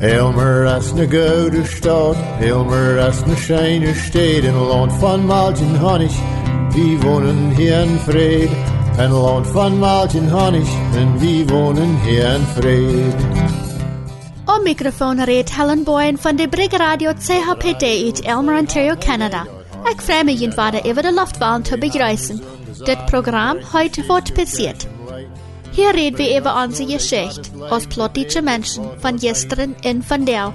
Elmer as na gouden stad, Elmer as na scheine steed, in land van Maltin Honnig, wie wohnen hier in Vrede. Een land van Maltin Honnig, en wie wohnen hier in Vrede. Om microfoon reed Helen Boyen van de Brig Radio CHPD uit Elmer, Ontario, Canada. Ik vraag me je vader over de luchtbaan te begrijpen. Dit programma heute wordt passiert. Hier reden wir über unsere Geschichte als plottische Menschen von gestern in von der.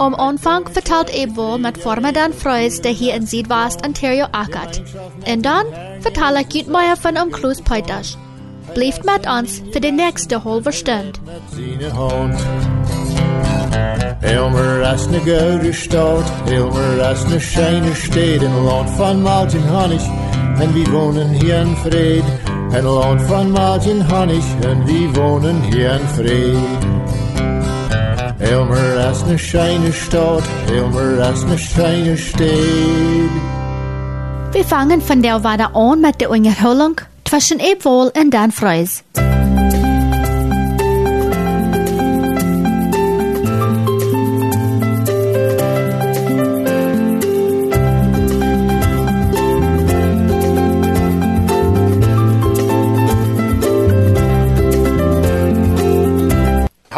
Am Anfang vertelt Ebwohl mit Formadan Freus, der hier in Südwest Ontario ackert. Und dann vertelle ich Jutmeier von um Kloos Peuters. Bleibt mit uns für die nächste halbe Stunde. Elmer as na gouden stad, Elmer as na scheine steed, in land van Maltin Honnig, en wie wonen hier in Vrede. Een land van Maltin Honnig, en wie wonen hier in Vrede. Elmer as na scheine stad, Elmer as na scheine steed. Wir fangen von der Wade an mit der Unterholung zwischen Ebwohl und Dan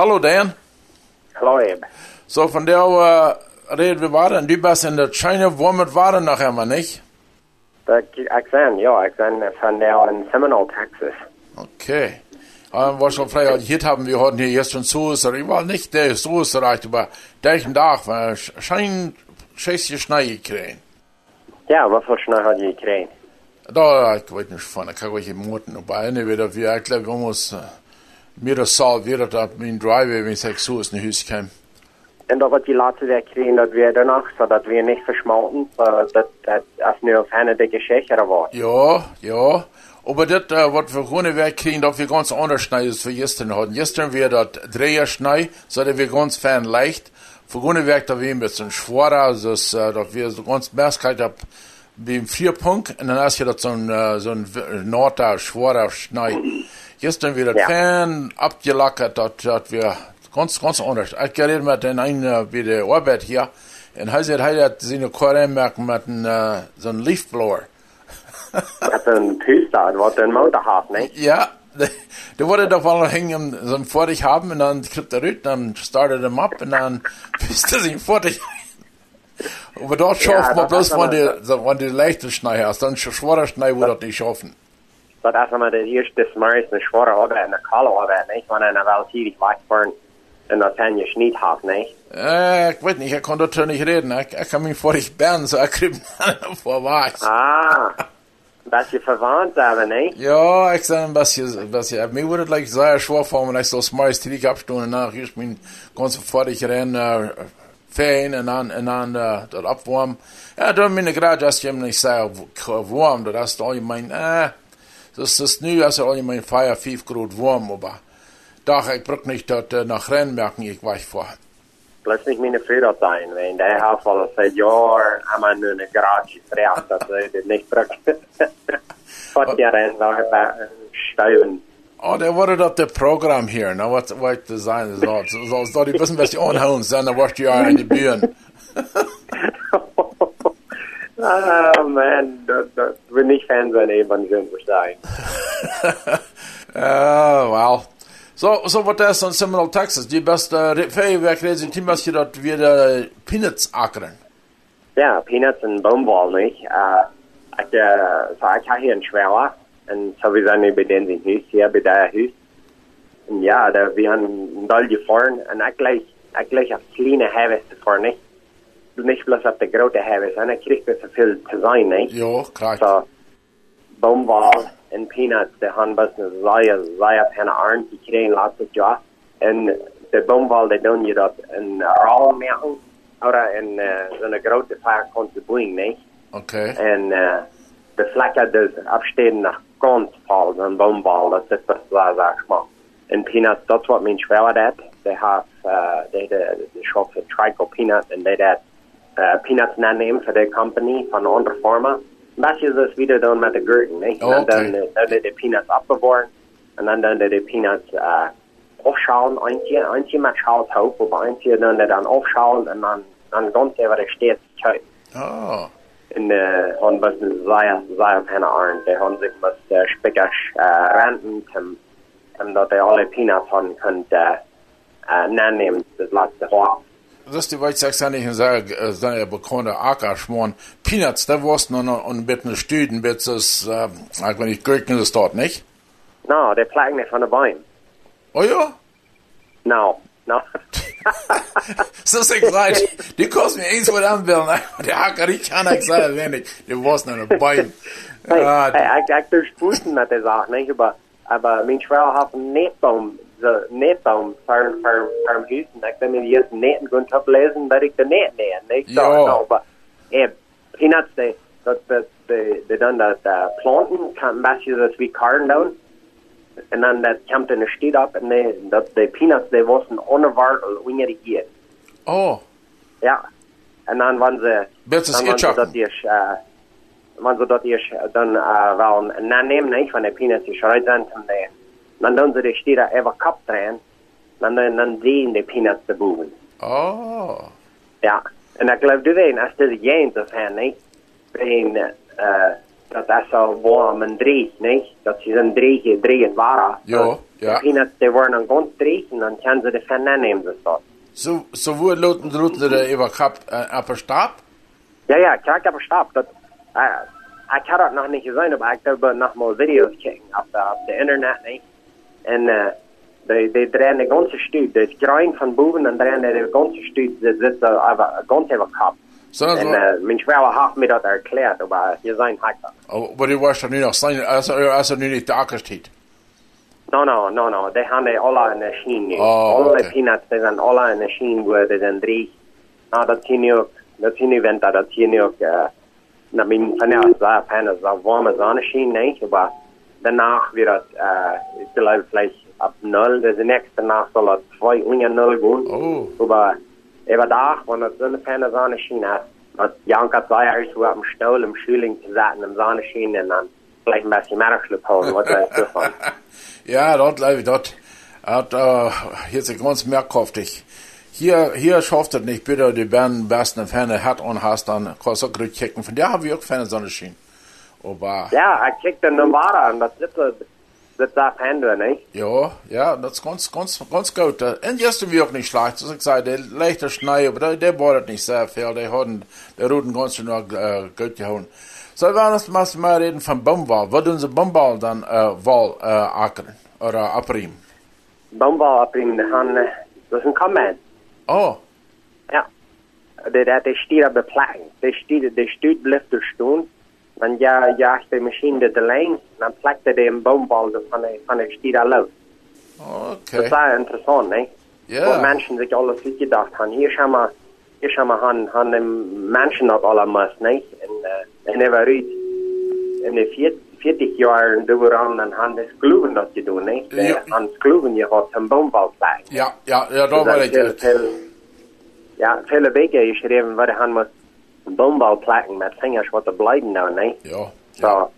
Hallo Dan. Hallo Eb. So von der äh, reden wir weiter. Du bist in der China, womit waren nachher mal nicht? Dat, ik ben, ja, ik ben van der in Seminole, Texas. Okay. Ähm, was schon frei hier haben wir heute hier jetzt schon zu ich war nicht der so ist erreicht, aber der Tag war schein scheiße Schnee gekriegt. Ja, wat voor snel had je gekregen? Da, ich weiß nicht von, da kann ich im Moten, aber eine wieder, wie ich glaube, wir muss, äh, mir das Saal wieder, da mein Driver, wenn ich sag, so ist ein Haus kam. En dat wat die laatste weer kregen, dat we danach, zodat we niet versmelten, so, dat, dat als nu een fijne dikke Schächer wordt. Ja, ja. Aber das, äh, was wir ohne Werk kriegen, dass wir ganz anders schneiden, als wir gestern hatten. Gestern wir das Dreher schnei, so dass wir ganz fern leicht. Für ohne Werk, da wir ein bisschen schwerer, also, äh, dass wir so ganz Merkheit hab, wie im Vierpunkt, und dann hast du das so ein, äh, so ein Norder, schwerer Schnei. Gestern wir das Ja. fern abgelackert, dass, dass wir ganz, ganz anders. Ich geredet mit den einen, äh, wie der Arbeit hier, und er sagt, er hat seine Korren merken mit einem, äh, so einem Leafblower. Dat is een puster, wat een motorhaaf, nee? Ja, der wurde da vorne hängen, so ein Vordig haben und dann kriegt er rüt, dann startet er ab und dann bist du sich Vordig. Aber dort schafft man das bloß, wenn so, wenn die leichte Schnee hast, dann schwerer Schnee würde das nicht schaffen. Dat is maar de eerste smaris een zware arbeid en een kale arbeid, nee? Want een wel tijdig wegfahren en dat zijn je schniet haft, nee? Äh, ich weiß nicht, ich kann dazu nicht reden, ich, ich kann mich Vordig bären, so ich krieg vor was. Ah, dat je verwandt hebben, nee? Ja, ich sag ein bisschen, bisschen, mir würde gleich sehr schwer fahren, wenn ich so smartes Tidig abstunden und dann ich mein ganz Vordig rennen, äh, Ferien und dann, und dann, äh, dort abwarmen. Ja, dann bin ich gerade, dass ich nicht sehr warm, das ist allgemein, das ist nu, also allgemein Feier 5 Grad warm, aber doch, ich brauch nicht dort äh, nach Rennen merken, ich weich vor. Lass nicht meine Früher sein, wenn der voll seit Jahren wir nur eine Garage fragt, dass er das nicht. Fort ja rein, war steuern. Oh, der wurde dort der Programm hier, na, was, was das sein soll. So, so, so, die wissen, was die anhauen, dann warst du ja in die Bühnen. Ah, man, das, das will nicht Fernsehen eben schön sein. Uh, well. So, so wat is in Seminole, Texas? Die beste uh, Feuerwerk reden, die was je dat weer uh, peanuts akkeren. Ja, Peanuts en Boomwall, nicht? Äh, ich, äh, so, ich habe hier einen Schwerer, und so wir sind bei denen sind Hüs, hier bei der Hüs. Und ja, da, wir haben doll gefahren, und ich gleich, ich gleich auf kleine Heavis gefahren, nicht? Nicht bloß auf der große Heavis, und ich krieg das so viel zu sein, nicht? Ja, klar. So, Boomwall and Peanuts, die haben was eine sehr, sehr feine Arm, die kriegen lots of Jahr. Und der Boomwall, die tun je dat in Raum machen, oder in uh, so eine große Feier kannst du bringen, nicht? Okay. En uh, de vlekken dus afsteden naar kant valt, een boombal, dat is wat waar zeg maar. En peanuts, dat is wat mijn schwaar dat. They have, uh, they de, de shop for Trico Peanut, en they dat uh, peanuts nanemen voor de company van een andere firma. Dat is dus weer doen met de gurken, nee? Oh, En dan okay. doen de, peanuts opbewahren, en dan doen de peanuts uh, afschalen, eentje, eentje met schaalthoop, of eentje dan dat dan afschalen en dan, dan ganz even de steeds kijk. Oh. En uh, han was een zeer, zeer penne arn, de han zich was uh, spikkers uh, renten, om dat hij alle peanuts han kunt uh, uh, nemen, das laatste hoog. Das ist die weit sagst ich sage, äh, seine bekannte Ackerschmorn. Peanuts, da warst noch noch ein bisschen Stüden, bis es, äh, wenn ich Gürken das dort, nicht? No, de plagen niet van de boom. Oh ja? No, no. So ist ich leid. Die kosten mir eins was anwählen. Der Acker, ich kann nicht sagen, wenn ich, der warst noch ein Bein. Hey, hey, durf spoeten met de zaak, niet? Maar, maar mijn vrouw had een netboom, de netboom voor, voor, voor een huis. En ik ben me eerst neten gaan oplezen dat ik de net neem, niet? Zo, Ja. no, maar, eh, peanuts, de, dat, dat, de, de dan dat uh, planten, kan een beetje dat we karren doen. En dan dat komt in de stad op en de, dat de peanuts, die was een onderwaardel, wanneer ik hier. oh. Ja. En dan waren ze... Best is dan waren ze Itchaken. dat eerst... Uh, waren ze dat eerst uh, dan uh, wel een naam niet van de peanuts die eruit zijn van de... Dan doen ze de stieren even kap draaien. Dan, dan, dan zien de peanuts de boven. Oh. Ja. En du weet, als dit geen zo van, niet? Zijn, uh, dat is zo warm en drie, niet? Dat ze een drie, drie het waren. Ja, ja. De peanuts, die worden dan gewoon drie en dan kunnen ze de van nemen, dus dat. So, so wo loten sie da über Kap, äh, ab Stab? Ja, ja, ik heb gestoppt. Dat, ik had het nog niet gezien, maar ik heb nog maar video's gekeken op de, op de internet. niet? En uh, die, die draaien de ganze stuur. De grijn van boven en draaien de ganze stuur. Ze zitten over, ganz over kop. So, En so, uh, mijn vrouw heeft me dat erklärt, maar je zijn hakt dat. oh, aber die warst doch nur noch sein, also, also nur nicht der Acker steht. No, no, no, no. Die hebben die alle in de schien. nu. Oh, alle oké. peanuts, die zijn alle in de schien worden. En drie. Nou, dat zie je ook. Dat zie je winter. Dat zie je ook. Uh, na min van ja, daar pen is dat warme zonneschien, nee. Maar weer dat, uh, ik geloof vielleicht ab nul. Dus de nächste nacht zal het twee onder nul gaan. Oh. Maar even daar, wanneer het zo'n pen zonneschien is. Dat Jan had zwei jaar zo op dem Stuhl im Schüling te zetten, im zonneschien. En dan vielleicht een beetje merkschlip houden, wat dat is ervan. Ja, dort glaube ich, dort hat, äh, hier ist ganz merkwürdig. Hier, hier schafft es nicht, bitte, die Bären besten Ferne hat und hast dann, kannst du gut checken. Von der habe ich auch keine Sonne schien. Aber, Ja, hij kijkt de Nevada aan, dat zit er, dat daar pendelen, niet? ja, ja, das ist ganz, ganz, ganz gut. Äh, Und jetzt wir auch nicht schlecht. Das ich sage, der leichte Schnee, aber der, der baut nicht sehr viel. Der hat, der Ruten ganz schön noch, äh, gut gehauen. So, wenn das mal mal reden von Baumwall, wo tun sie Baumwall dann, äh, Wall, äh, ackern? Oder abriemen? Bombal op in de hand, eh, dat is een comment. Oh, Ja. De, dat de stier op de plek. De stier, de stuurt blijft er staan. Dan ja, jaagt de machine de lijn, dan plakt de een bombal van de, van de stier af. Dat okay. is heel interessant, nee? Ja. Wo Menschen sich alles gedacht haben. Hier schon mal, hier schon mal han, han de Menschen dat allemaal, nee? En, uh, en er uit in de 40 jaar door aan en han de skluven dat je doen, nee? De, Ja. Han skluven je had een boombalplek. Ja, ja, ja, da war ich. veel, veel, ja, vele weken geschreven waar han moet een boombalplekken met vingers wat te blijven nou, nee? Ja. So,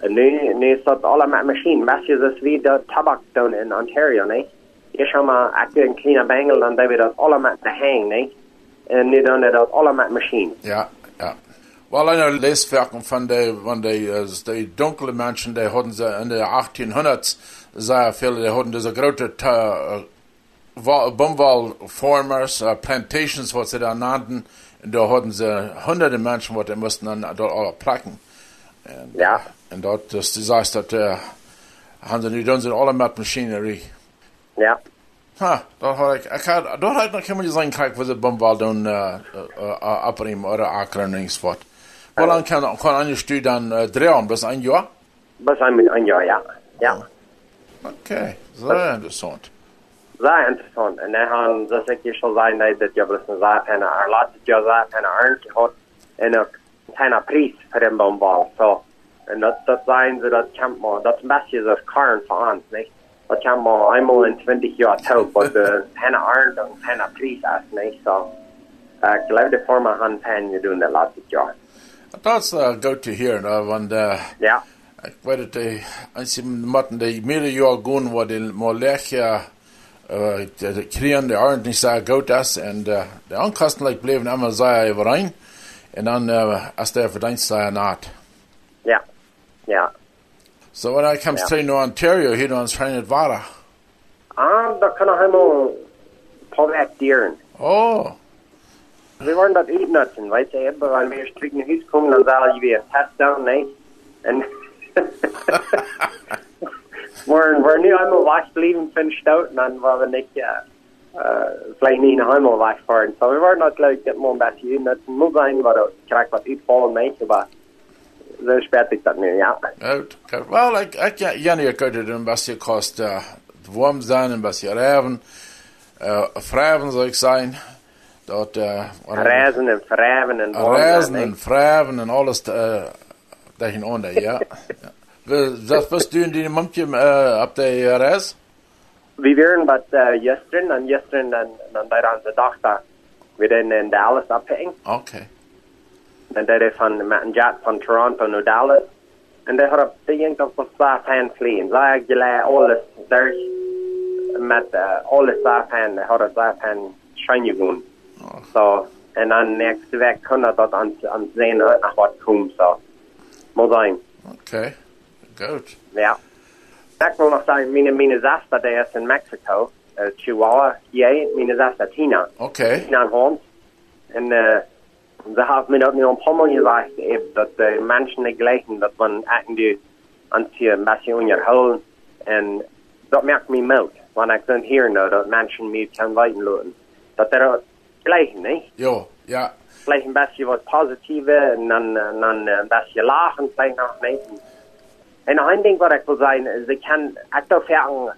en nu, nu is dat allemaal machine. Weet je, dat is wie de tabak doen in Ontario, nee? Je zou maar, doe een kleine bengel, dan doen we dat allemaal te hang, nee? En nu doen we dat allemaal machine. Ja, ja. Wel, eine Leswerken von der, von der, die dunkle Menschen, die hatten sie in den 1800s, sehr viele, die hatten diese große, Baumwollfarmers, äh, Plantations, was sie da uh, nannten, und da hatten sie hunderte Menschen, die mussten dann dort alle placken. Und, Ja. Und dort, das, das heißt, dass, äh, haben sie, die sie alle mit Machinerie. Ja. Ha, dort hat ich, ich had, dort hat noch jemand gesagt, kijk, wo sie dann, äh, äh, äh, abbrechen oder ackern, nichts was. Wie lange kann, kann eine Studie dann äh, drehen? Bis ein Jahr? Zijn met een jaar, ja. Ja. Okay, sehr interessant. Sehr interessant. En dan gaan, zoals ik je zal zijn, dat dat je wel eens een zaak en er laat het je zaak en er gehad. En ook een prijs voor een boombal. So, en dat, dat zijn ze, dat kan maar, dat is een beetje zoals karen voor ons, niet? Dat kan maar eenmaal in 20 jaar toe, wat de een arn dan een prijs is, niet? So, uh, ik geloof de vormen gaan pen je doen dat laatste jaar. Das äh, gut zu hören, äh, wenn äh, Ja. ich weiß, die einzigen Matten, die mehrere Jahre gehen, wo die mal Lärche äh, die kriegen die ordentlich sehr gut ist und die Ankosten like, bleiben immer sehr überein und dann ist der Verdienst sehr naht. Ja, ja. So when I comes Ja. to New Ontario, hier uns trainen Vara. Ah, da kann ich einmal påverkdieren. Oh, Wir waren dort utnutzen, weißt du, eben, weil wir stricken Hus kommen, dann sagen wir, Touchdown, ne? Und wir, wir nu einmal was blieben von Stauten, dann waren wir nicht, äh, äh, vielleicht nicht noch einmal was fahren. So, wir waren dort, glaube ich, mal ein bisschen utnutzen. Muss sein, weil da direkt was utfallen, nicht, aber so spät ist das nicht, ja. gut. Okay. Well, ik, ik, ja, Jenny, je kunt het een beetje kost uh, warm zijn, een beetje reven. Uh, vragen zou ik zijn. Dat, uh, Reisen und Verräven und Reisen en vragen en alles uh, tegen onder, ja. ja. We- Dat was du in die momentje uh, op de reis? Vi waren wat uh, gestern, en gestern dan, dan daar aan de dag daar. We deden in Dallas opheen. Oké. En dat is van met een jet van Toronto naar Dallas. En daar had ik denk op de slaap aan vliegen. Zij ik jullie alles daar met uh, alles slaap aan, had ik slaap aan schijnen gaan. So, en dan nächste week kon dat dat aan, aan zijn naar wat komt. So, moet zijn. Oké. Goed. Ja. Ik wil nog zeggen, mijn, mijn zasta die is in Mexico. Uh, Chihuahua, jij, mijn zasta Tina. Oké. Tina Holmes. En uh, ze heeft me dat nu een paar maal gezegd, eben, dat de mensen niet gelijken, dat man eigenlijk aan het een beetje onderhouden. En dat maakt me moed. Want ik dan hier nou dat mensen me kan weten laten. Dat er gelijken, niet? Jo, ja. Vielleicht ein bisschen was Positives und dann, äh, dann äh, ein bisschen lachen, vielleicht noch nicht. Und noch ein Ding, was ich will sagen, sie kann aktuell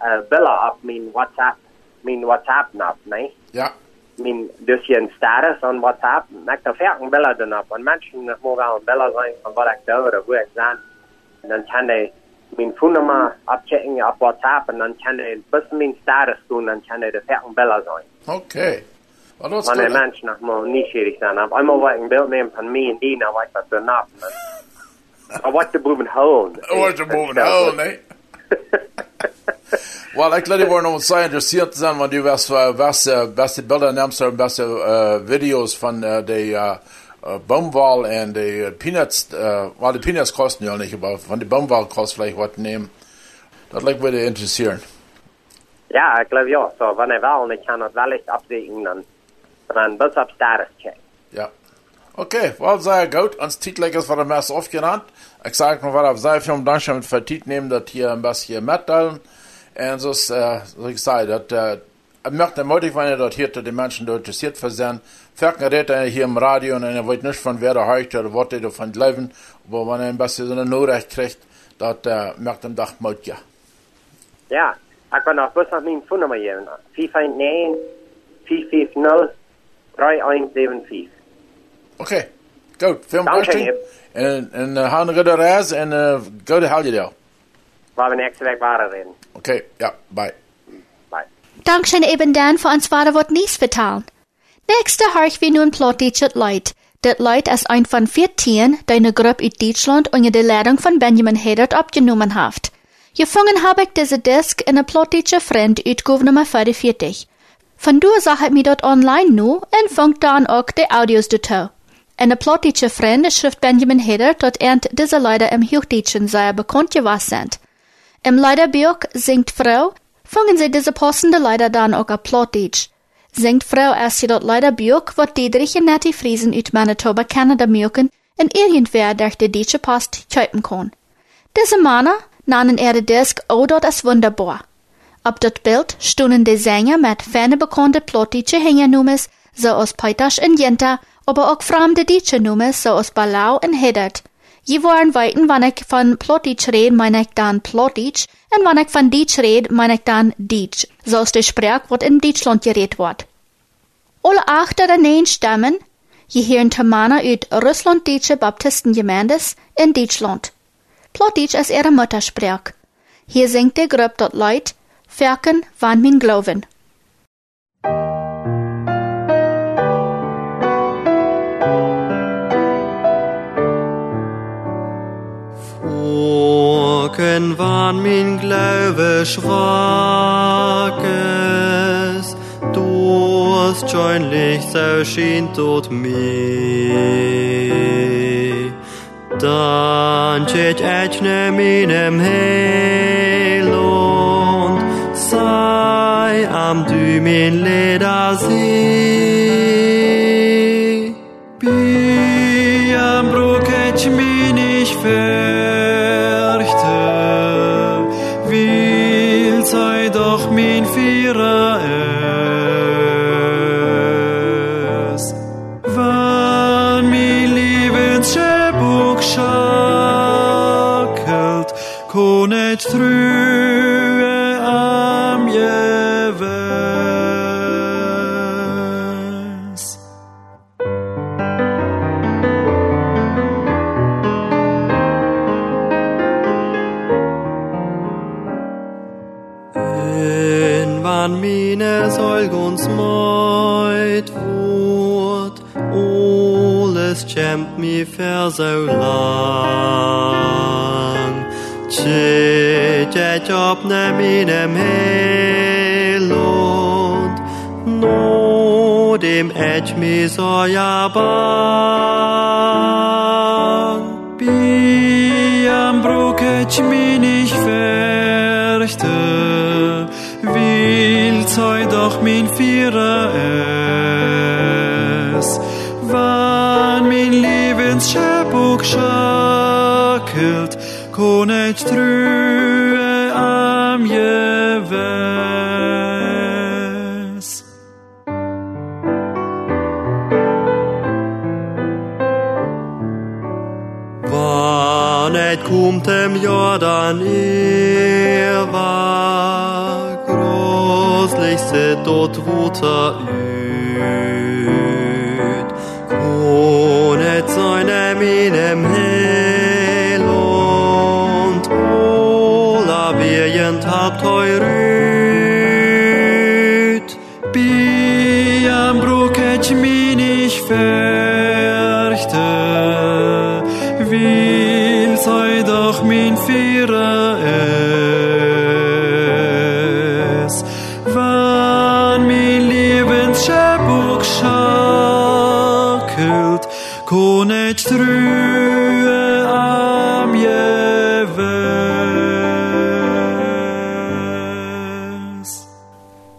äh, Bilder auf mein WhatsApp, mein WhatsApp nach, ne? Ja. Mein, dus je een status aan WhatsApp, ik daar vaak een bellen dan op. En mensen nog moet wel een bellen zijn van wat ik doe, of hoe ik ben. En dan kan hij mijn phonenummer opchecken op WhatsApp en dan kan hij bis mijn status doen, dan kan hij de vaak een bellen zijn. Oké. Well, dat is Wanneer goed. mensen nog maar nieuwsgierig zijn. Op eenmaal wat ik een beeld neem van mij en die, nou wat ik dat doen op. Maar wat de boven houden. Wordt er boven. Oh, nee. Well, ik laat je worden om het zijn geïnteresseerd zijn, want die was, uh, was uh, beste beelden neemt er beste uh, video's van uh, de uh, uh, boomwal en de uh, peanuts. Uh, well, de peanuts kosten ja niet, maar van de boomwal kost vielleicht wat nemen. Dat lijkt me te interesseren. Ja, ik geloof ja. Zo, wanneer wel, en ik kan het wellicht opzetten, dan, dan bis op status check. Ja. Oké, wel sehr gut. Ons voor de mes aufgenannt. Ik zeg nog wel op sehr veel dank voor tijd nemen dat hier een beetje mitteilen. En zoals uh, zo ik zei, dat uh, ik möchte moedig zijn dat hier de mensen door interessiert voor zijn. Verken redt hier im Radio en er weet niet van wer er heugt oder wat er van het leven. Maar wanneer een beetje zo'n nodig krijgt, dat uh, merkt een dag moed ja. Ja, ik kan nog bis nog mijn phonenummer geven. 459 450 3175. Oké, goed. Veel dank. je. En, en uh, gaan we de reis en uh, go de je daar. Waar we nächste week waren reden. Oké, ja, bye. Bye. Dankzij eben dan voor ons vader wat niets vertalen. Nächste harch wir nun plötzlich het Leid. Dat Leid als ein von 14, die eine Gruppe in Deutschland unter der Leitung von Benjamin Hedert abgenommen haft. Gefangen habe ich diese Disk in eine plötzliche Freund uit Nummer 44. Von du sag ich mir dort online nu en funkt dann auch die Audios dazu. Eine plötzliche Freund schrift Benjamin Hedert, dort ernt diese Leute im Hochdeutschen sehr bekannt gewesen sind. Im Leiderbuch singt Frau, fangen sie diese passende Leider dann auch auf Plattdeutsch. Singt Frau erst sie dort Leiderbuch, wat Diedrich und Nettie Friesen uit Manitoba, Kanada mögen, en irgendwer durch die deutsche Post kaufen kann. Diese Männer nahmen ihre Disk auch dort als wunderbar. Auf dort Bild stunden die Sänger mit ferne bekannte plattdeutsche Hängernummers, so aus Peitasch und Jenta, aber auch fremde deutsche Nummers, so aus Ballau und Hiddert. Je waren weiten, wann ich von Plattdeutsch red, meine ich dann Plattdeutsch, und wann ich von Deutsch red, meine ich dann Deutsch, so aus der Sprache, wat in Deutschland geredet wird. Alle acht oder neun Stammen, je hören Tamana uit Russland-Deutsche Baptistengemeindes in Deutschland. Plattdeutsch ist ihre Muttersprache. Hier singt die Gruppe dort Leut, Ferken van min Glauben. Vor Augen, wann mein Glaube schwach ist, du hast schon Licht so schien tot mir. Dann steht ne meinem Heil und sei am du mein Leder sie. Wann mine Sorg uns meut wurt, alles kämpt mi so lang. Tjit et ne minem Helund, no dem et mi so ja bang. Am Bruck Wann et komt dem Jordan er war großlichste dort Wuter üt. Kon et seine minem Hel und Ola wirjent habt heurüt. Bi am Bruck et mein Vierer es. Wann mein Lebensschöpfung schackelt, kon ich trühe am Jewes.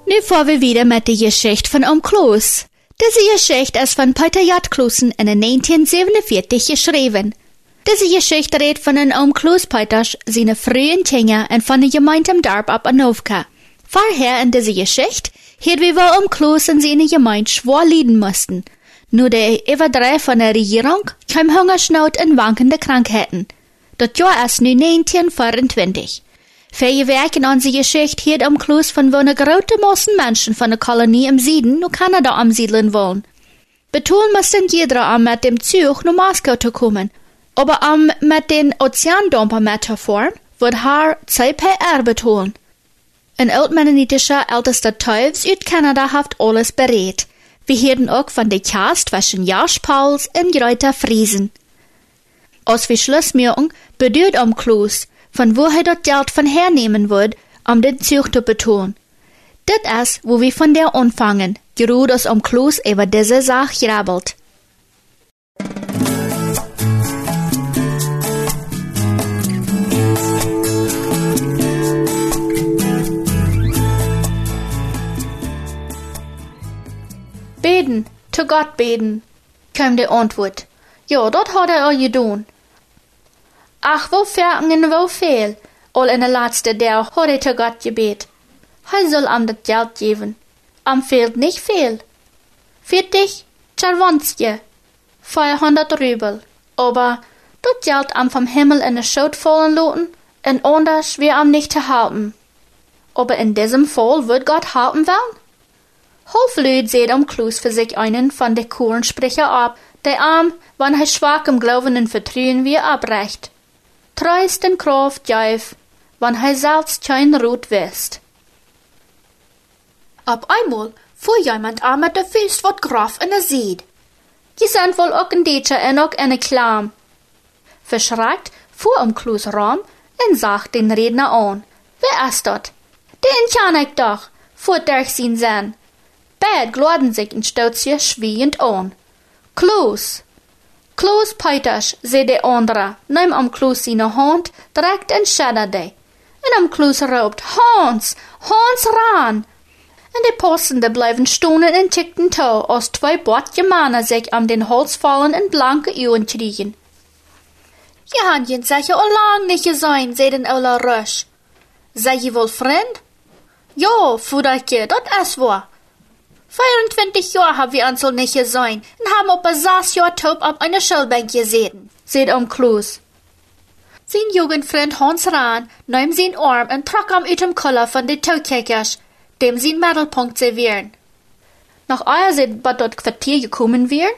Nu får vi vidare med die Geschichte von Om Kloos. Diese Geschichte ist von Peter Jatklusen in 1947 geschrieben. Diese Geschichte redet von den Om Kloos Peters, seine frühen Kinder und von der Gemeinde im Dorf ab Anovka. Vorher in dieser Geschichte hier wie wir Om Kloos und seine Gemeinde schwor leiden mussten. Nur der Überdreh von der Regierung kam Hungersnot und wankende Krankheiten. Das Jahr ist nu 1924. Viele werken an die Geschichte hier am Klus von eine große Massen Menschen von der Kolonie im Süden nur Kanada ansiedeln wollen. Betonen mussten jeder am mit dem Zug nach Moskau zu kommen. Aber am mit den Ozeandumper Metaphor wird haar CPR betonen. Ein altmennonitischer ältester Teufels uit Kanada haft alles berät. Wir hören auch von der Cast zwischen Josh Pauls und Greta Friesen. Als wir Schluss merken, bedeutet am Klus, von wo er dort Geld von hernehmen wird, um den Zug zu betonen. Das ist, wo wir von der anfangen, gerade als am Klus über diese Sache grabbelt. Beten, zu Gott beten, kam die Antwort. Ja, dat er auch getan. Ach, wo verken wo viel, all in der letzte der hat er zu Gott gebet. Er soll am das Geld geben. Am fehlt nicht viel. Für dich, Czerwonski, 400 Rubel. Aber das Geld am vom Himmel in der Schoot fallen lassen, und anders wir am nicht zu halten. Aber in diesem Fall wird Gott halten wollen. Hofflüd seht am Klus für sich einen von der Kurensprecher ab, der arm, wann er schwach im Glauben und Vertrauen wie abrecht. Treust den Kraft jäuf, wann er selbst kein Rut wisst. Ab einmal fuhr jemand an mit der Füß wat graf in der Sied. Je sind wohl auch ein Detscher en auch eine Klam. Verschreckt fuhr am Klus Raum und sagt den Redner an. Wer ist dort? Den kann ich doch, fuhrt durch sein. Bad gladen sich in Stautzje schwiegend an. Kloos! Kloos Peters, zei de andere, neem am Kloos seine Hand, direkt in Schaderde. En am Kloos roept, Hans, Hans ran! En de passende blijven stonen en tickten toe, als twee bordje mannen zich am den Hals vallen en blanke Uhren kriegen. Je had je zeker al lang niet gezien, zei den Ola Rush. Sei je wohl vriend? Ja, Fudertje, dat is waar. 24 Jahre haben wir uns nicht gesehen und haben etwa sechs Jahre taub auf einer Schulbank gesessen, sagt um Klus. Sein Jugendfreund Hans Rahn nahm sein Arm und trug am ut dem Koller von den Taukekers, dem sein Mittelpunkt servieren. Nach euer sind bei dort Quartier gekommen wir,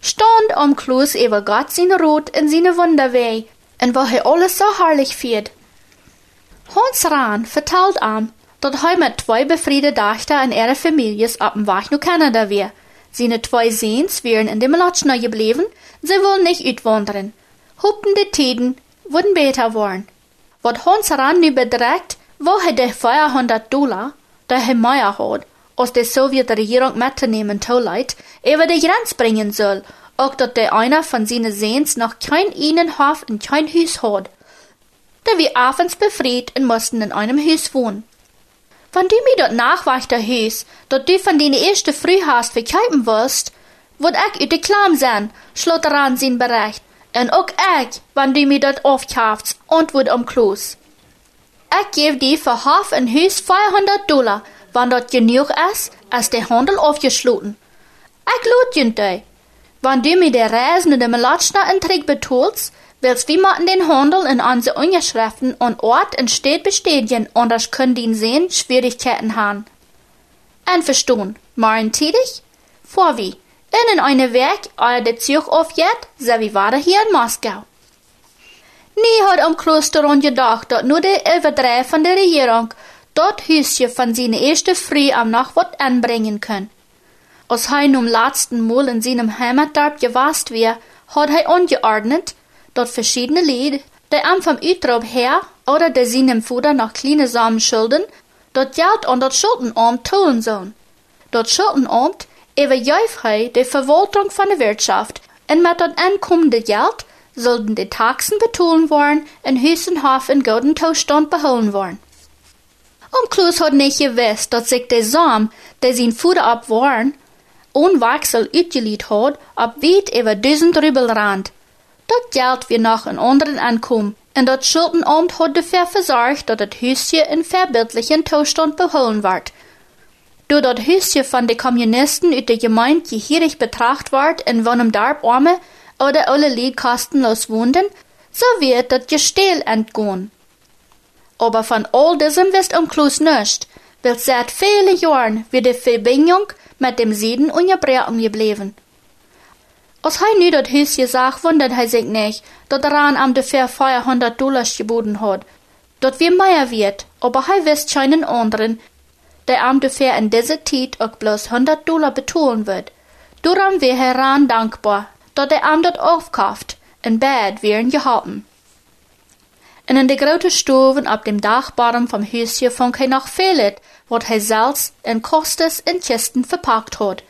stand um Klus über Gott sein Rot in seine Wunderweh und wo er alles so herrlich fiert. Hans Rahn vertelt am, dat hij met twee bevriende dochter en ihre families op een weg naar Canada weer. Seine zwei Sehens wären in dem Latschner geblieben, sie wollen nicht uitwandern. Hoopten die Tiden würden besser worden. Wat Hans Ran nu wo er de 400 Dollar, der er mehr hat, aus der Sowjetregierung mitzunehmen tolleit, über die Grenze bringen soll, auch dat der einer von seinen Sehens noch kein Innenhof und kein Haus hat. Da wir abends befreit und mussten in einem Haus wohnen. Wenn du mir dort nachweichter hüs, dort du von deine erste früh hast verkaufen willst, wird ich ut de Klam sein, schlotteran sin berecht. Und auch ich, wenn du mir dort aufkaufst, und wird um Kloß. Ich gebe dir für half ein Hüs 200 Dollar, wenn dort genug ist, als der Handel aufgeschlossen. Ich lud dir. Wenn du mir der Reisen und dem Latschner in Trick betulst, Willst wir machen den Handel in unsere Unterschriften und Ort und Städt bestätigen, anders können die sehen Schwierigkeiten haben. Einverstanden, machen tätig? Vor wie? In eine Werk, euer der Zug aufgeht, so wie war hier in Moskau. Nie hat am Kloster gedacht, dass nur der Überdreif von der Regierung dort Hüschen von seiner ersten Früh am Nachtwort anbringen können. Als er nun letzten Mal in seinem Heimatdorf gewasst wird, hat er angeordnet, dat verschiedene Lied, die am vom Utrop her oder der seinem Futter noch kleine Samen schulden, dat Geld an dat Schuldenamt tun sollen. Dat Schuldenamt überjäuft hij die Verwaltung von der Wirtschaft und mit dat ankommende Geld sollten die Taxen betonen worden und Hüsenhof in guten Zustand beholen worden. Um Klus hat nicht gewusst, dass sich der Samen, der sein Futter ab waren, unwechsel utgeliet hat, ab weit über düsen Rübelrand, dat geld weer nog een anderen aankom, en dat Schuldenamt had dafür verzorgt dat het huisje in verbildlichen toestand beholen werd. Door dat huisje van de communisten uit de gemeente gehierig betracht werd en wonem darb arme oder alle Lied kostenlos woonden, so wird dat gesteel entgehen. Aber von all diesem wisst umklus nicht, weil seit vielen Jahren wird die Verbindung mit dem Sieden ungebrochen geblieben. Als hij nu dat huisje zag, wundert hij zich nicht, dat er aan am de ver 400 Dollars geboten hat. Dat wie mehr wird, aber hij wisst keinen anderen, der am de ver in dieser Zeit auch bloß 100 Dollar betonen wird. Darum wäre er ran dankbar, dat er am dat aufkauft, in Bad wären gehalten. En in de grote stoven op dem Dachbaren vom Hüsje fand hij noch vielet, wat hij zelfs in kostes in Kisten verpackt hat.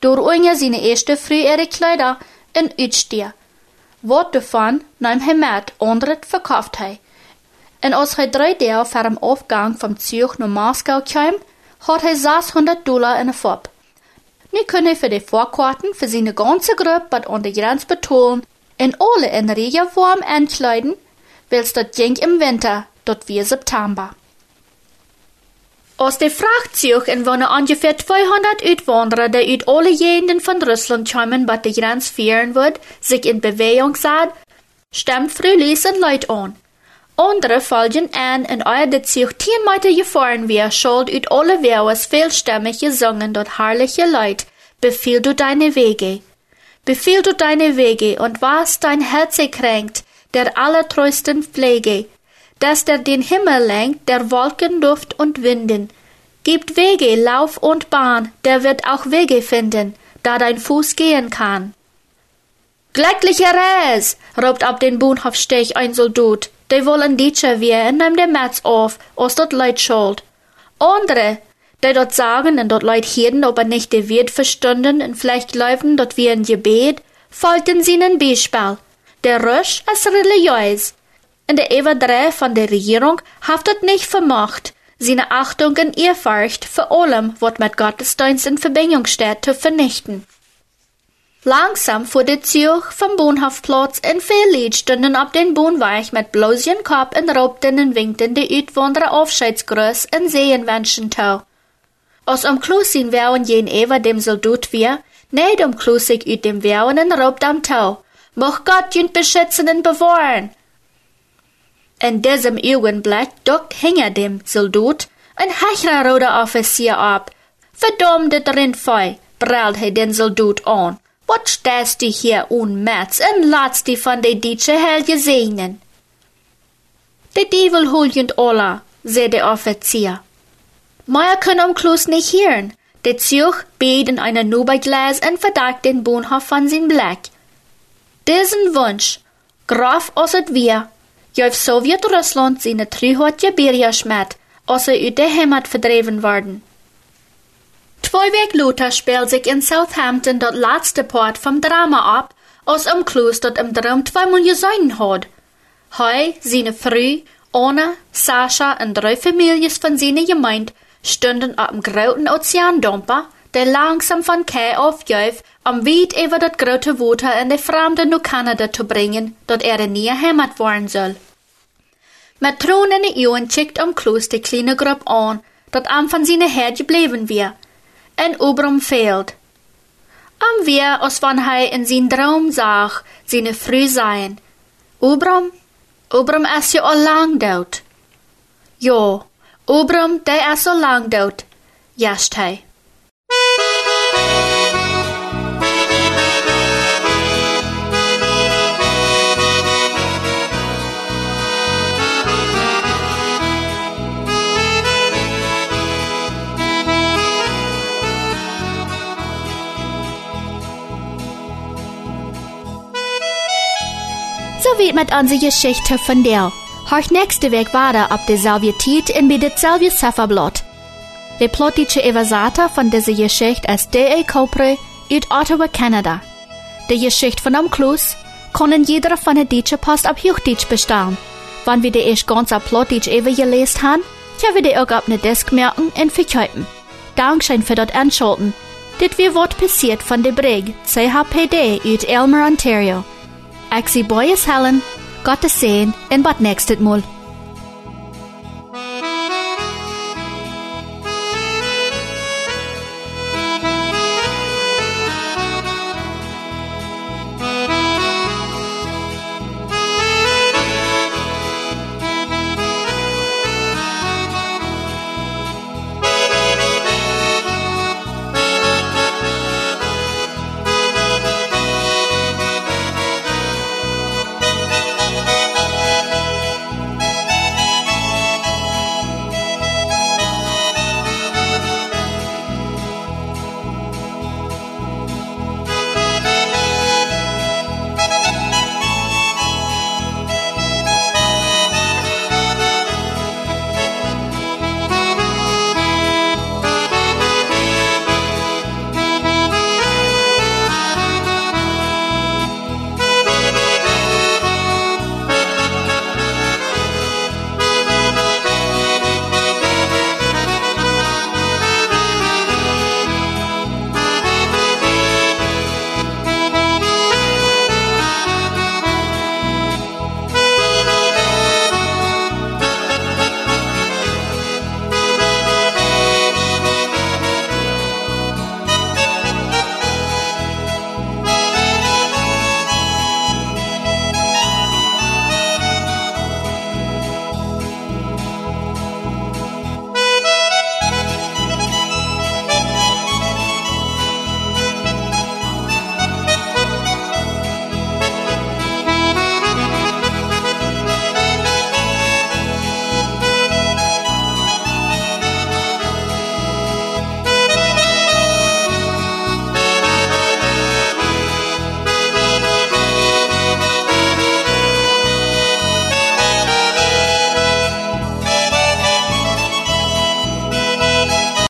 Door unge seine erste früh ihre Kleider in Utstier. Wat davon nahm hij met, anderen verkauft hij. En als hij drei Tage vor dem Aufgang vom Zug nach Moskau kam, hat hij 600 Dollar in der Fob. Nu kann hij für die Vorkarten für seine ganze Gruppe an der Grenze betonen en alle in Regenwarm ankleiden, weil's dat ging im Winter, dort wie September. Aus der Frachtzug wohnen ungefähr 200 Uitwanderer, die uit alle Gegenden von Russland kommen, bei der Grenze fahren wird, sich in Bewegung sah, stemmt fröhlich und Leute an. Andere folgen an, und euer der Zug 10 Meter gefahren wird, schuld uit alle Werbers vielstimmig gesungen dort herrliche Leute, befiehl du deine Wege. Befiehl du deine Wege, und was dein Herz kränkt, der allertreusten Pflege, dass der den Himmel lenkt, der Wolken, Duft und Winden. Gibt Wege, Lauf und Bahn, der wird auch Wege finden, da dein Fuß gehen kann. Glückliche Reis, robt ab den Buhnhofstech ein Soldat, die wollen ditje weer en neem de mats auf, als dat Leid schuld. Andere, die dort sagen und dort Leid hielten, ob er nicht de Wirt verstanden und vielleicht glaubten, dort wie ein Gebet, folgten sie ein Beispiel. Der Rösch ist religiös. Und der Everdreh von der Regierung hat dort nicht vermocht, seine Achtung und Ehrfurcht für allem, was mit Gottesdienst in Verbindung steht, zu vernichten. Langsam fuhr der Zug vom Bahnhofplatz und viele Leute standen auf den Bahnweich mit bloßen Kopf raubten und winkten die Utwanderer Aufscheidsgrüß und Sehenwünschen zu. Aus umklusin wären jen Eva dem Soldat wir, nicht umklusig ut dem wären und raubt am Tau. Moch Gott jünd beschützen und bewahren. In diesem Augenblick duckt hinter dem Soldat ein hechreroter Offizier ab. Verdammte Rindfeu, brüllt er den Soldat an. Wat stehst du hier unmetz und latst die von de Ditsche Helge segnen? De Devel holt alla, sagt der Offizier. Meier kann am Klus nicht hören. Der Zug bet in einer Nubeglas und verdeckt den Bahnhof von seinem Blick. Diesen Wunsch, Graf osset wir, auf Sowjetrussland Beria schmet, als er uit der Heimat verdreven worden. Zwei Weg later spielt sich in Southampton dat letzte Part vom Drama ab, als am Klus dat im Traum zweimal gesehen hat. Hei, seine Frau, Anna, Sascha und drei Familien von seiner Gemeinde standen op dem großen Ozeandumper, der langsam von Kei aufjöf, um weit über das große Water in de Fremde nach Kanada zu bringen, dort er nie Heimat worden soll. Mit Thronen in Ohren schickt am Kloos die kleine Gruppe an, dat am von seine Herr geblieben wir, en Obram fehlt. Am wir, als wann hij in sein Traum sah, seine Früh sein. Obram, Obram ist ja al lang dood. Ja, Obram, der is so lang dood, jascht hij. Wird mit unserer Geschichte von der. Hört nächste Weg weiter ab derselbe Tiet in bei derselbe Sefferblatt. Der plottische Übersetzer von dieser Geschichte ist D.A. Copre aus Ottawa, Kanada. Die Geschichte von am Klus können jeder von der deutschen Post auf Hochdeutsch bestellen. Wenn wir die erst ganz auf Plottisch gelesen haben, können wir die auch auf eine Disk merken und verkaufen. Dankeschön für das Anschalten. Dit wir Wort passiert von der Brig CHPD aus Elmer, Ontario. Ik zie Boyes Helen, Gottes Sehen en wat nächstes Mal.